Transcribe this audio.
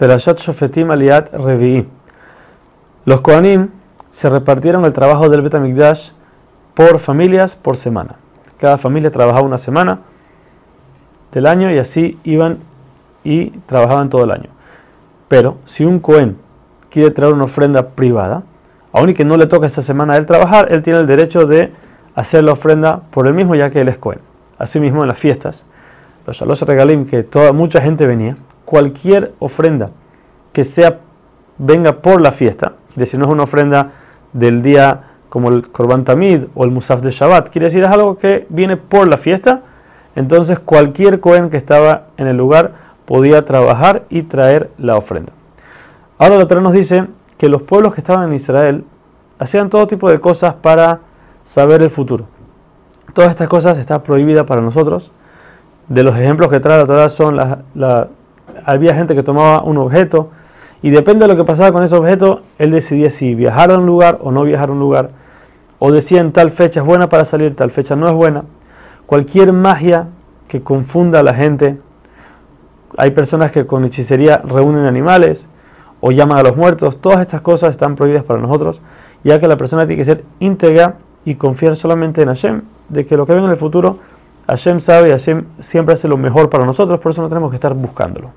Perashat Shofetim Aliat Revi'i. Los Kohanim se repartieron el trabajo del Betamikdash por familias por semana. Cada familia trabajaba una semana del año y así iban y trabajaban todo el año. Pero si un Cohen quiere traer una ofrenda privada, aun y que no le toca esa semana a él trabajar, él tiene el derecho de hacer la ofrenda por él mismo ya que él es Cohen. Asimismo en las fiestas, los Shalosh Regalim, que toda, mucha gente venía, cualquier ofrenda que sea venga por la fiesta, quiere decir no es una ofrenda del día como el Korban Tamid o el Musaf de Shabbat, quiere decir es algo que viene por la fiesta, entonces cualquier Cohen que estaba en el lugar podía trabajar y traer la ofrenda. Ahora la Torah nos dice que los pueblos que estaban en Israel hacían todo tipo de cosas para saber el futuro. Todas estas cosas están prohibidas para nosotros. De los ejemplos que trae la Torah son la, había gente que tomaba un objeto y depende de lo que pasaba con ese objeto, él decidía si viajar a un lugar o no viajar a un lugar. O decían tal fecha es buena para salir, tal fecha no es buena. Cualquier magia que confunda a la gente. Hay personas que con hechicería reúnen animales o llaman a los muertos. Todas estas cosas están prohibidas para nosotros, ya que la persona tiene que ser íntegra y confiar solamente en Hashem, de que lo que venga en el futuro, Hashem sabe y Hashem siempre hace lo mejor para nosotros, por eso no tenemos que estar buscándolo.